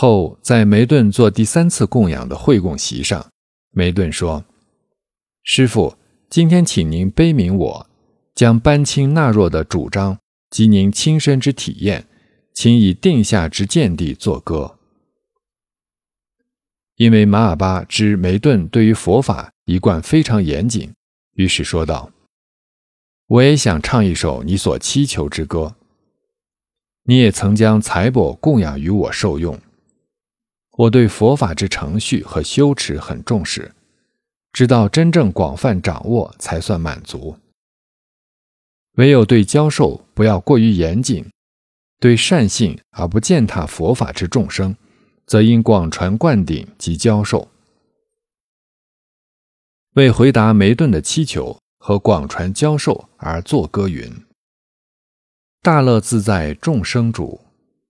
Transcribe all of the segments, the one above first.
后在梅顿做第三次供养的会供席上，梅顿说：“师傅，今天请您悲悯我，将班钦纳若的主张及您亲身之体验，请以定下之见地作歌。”因为马尔巴知梅顿对于佛法一贯非常严谨，于是说道：“我也想唱一首你所祈求之歌。你也曾将财帛供养于我受用。”我对佛法之程序和修持很重视，直到真正广泛掌握才算满足。唯有对教授不要过于严谨，对善信而不践踏佛法之众生，则应广传灌顶及教授。为回答梅顿的祈求和广传教授而作歌云：大乐自在众生主，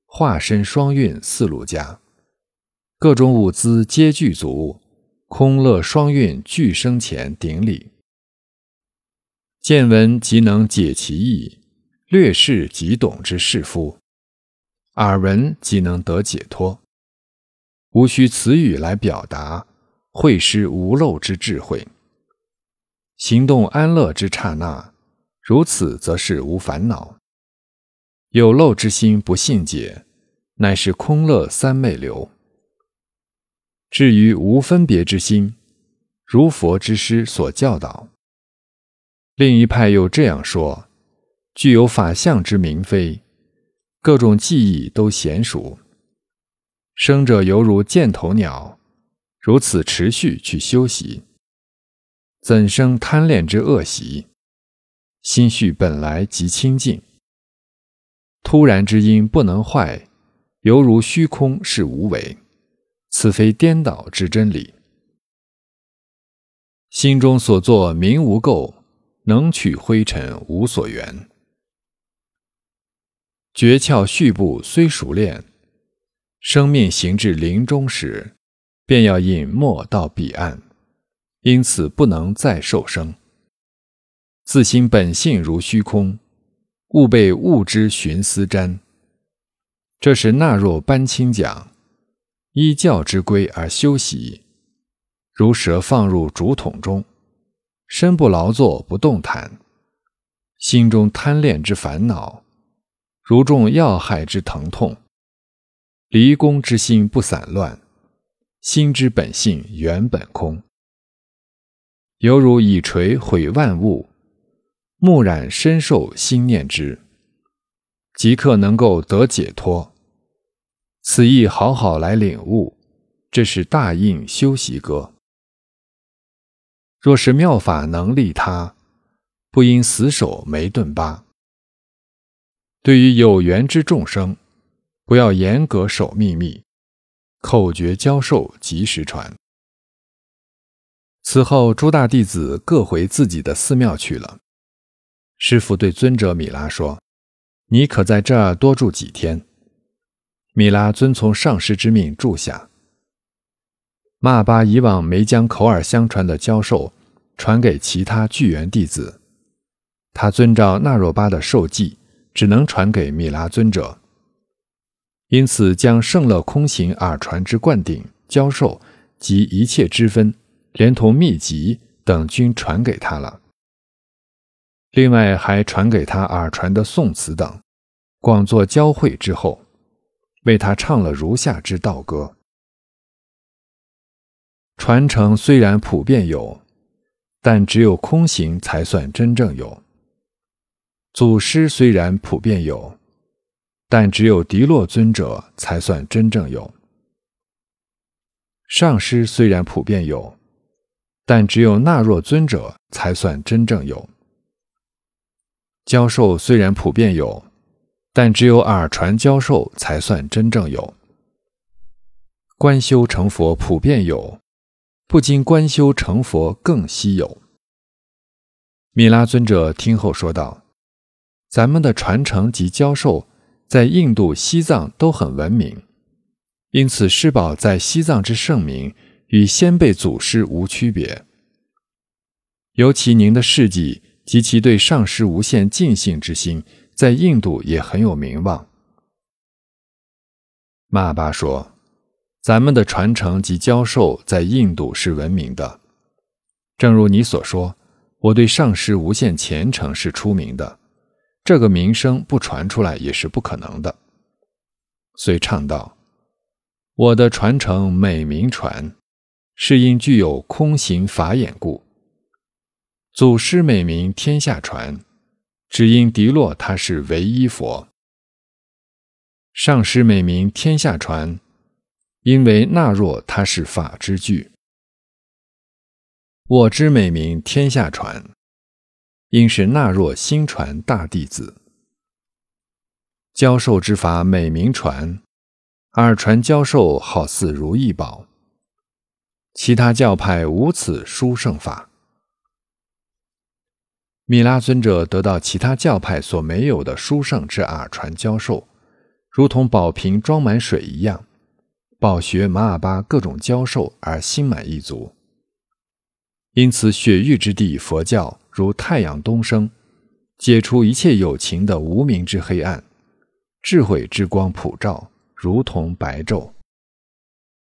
化身双运四路家。各种物资皆具足，空乐双运俱生前顶礼。见闻即能解其意，略视即懂之士夫，耳闻即能得解脱，无需词语来表达，会失无漏之智慧。行动安乐之刹那，如此则是无烦恼。有漏之心不信解，乃是空乐三昧流。至于无分别之心，如佛之师所教导。另一派又这样说：具有法相之明非，各种记忆都娴熟。生者犹如箭头鸟，如此持续去修习，怎生贪恋之恶习？心绪本来即清净，突然之因不能坏，犹如虚空是无为。此非颠倒之真理。心中所作名无垢，能取灰尘无所缘。诀窍序步虽熟练，生命行至临终时，便要隐没到彼岸，因此不能再受生。自心本性如虚空，勿被物之寻思沾。这是纳若班清讲。依教之规而修习，如蛇放入竹筒中，身不劳作不动弹，心中贪恋之烦恼，如中要害之疼痛，离宫之心不散乱，心之本性原本空，犹如以锤毁万物，木染深受心念之，即刻能够得解脱。此意好好来领悟，这是大应修习歌。若是妙法能利他，不应死守梅顿巴。对于有缘之众生，不要严格守秘密，口诀教授及时传。此后，诸大弟子各回自己的寺庙去了。师傅对尊者米拉说：“你可在这儿多住几天。”米拉遵从上师之命住下。马尔巴以往没将口耳相传的教授传给其他巨源弟子，他遵照纳若巴的授记，只能传给米拉尊者。因此，将圣乐空行耳传之灌顶教授及一切之分，连同秘籍等均传给他了。另外，还传给他耳传的宋词等，广作交会之后。为他唱了如下之道歌：传承虽然普遍有，但只有空行才算真正有；祖师虽然普遍有，但只有迪洛尊者才算真正有；上师虽然普遍有，但只有纳若尊者才算真正有；教授虽然普遍有。但只有耳传教授才算真正有，观修成佛普遍有，不经观修成佛更稀有。米拉尊者听后说道：“咱们的传承及教授在印度、西藏都很闻名，因此师宝在西藏之盛名与先辈祖师无区别。尤其您的事迹及其对上师无限敬信之心。”在印度也很有名望。马巴说：“咱们的传承及教授在印度是闻名的。正如你所说，我对上师无限虔诚是出名的，这个名声不传出来也是不可能的。遂唱道：“我的传承美名传，是因具有空行法眼故。祖师美名天下传，只因迪洛他是唯一佛。上师美名天下传，因为那若他是法之具。”我之美名天下传，应是那若心传大弟子。教授之法美名传，耳传教授好似如意宝。其他教派无此殊胜法。米拉尊者得到其他教派所没有的殊胜之耳传教授，如同宝瓶装满水一样，饱学马尔巴各种教授而心满意足。因此，雪域之地佛教如太阳东升，解除一切有情的无明之黑暗，智慧之光普照，如同白昼。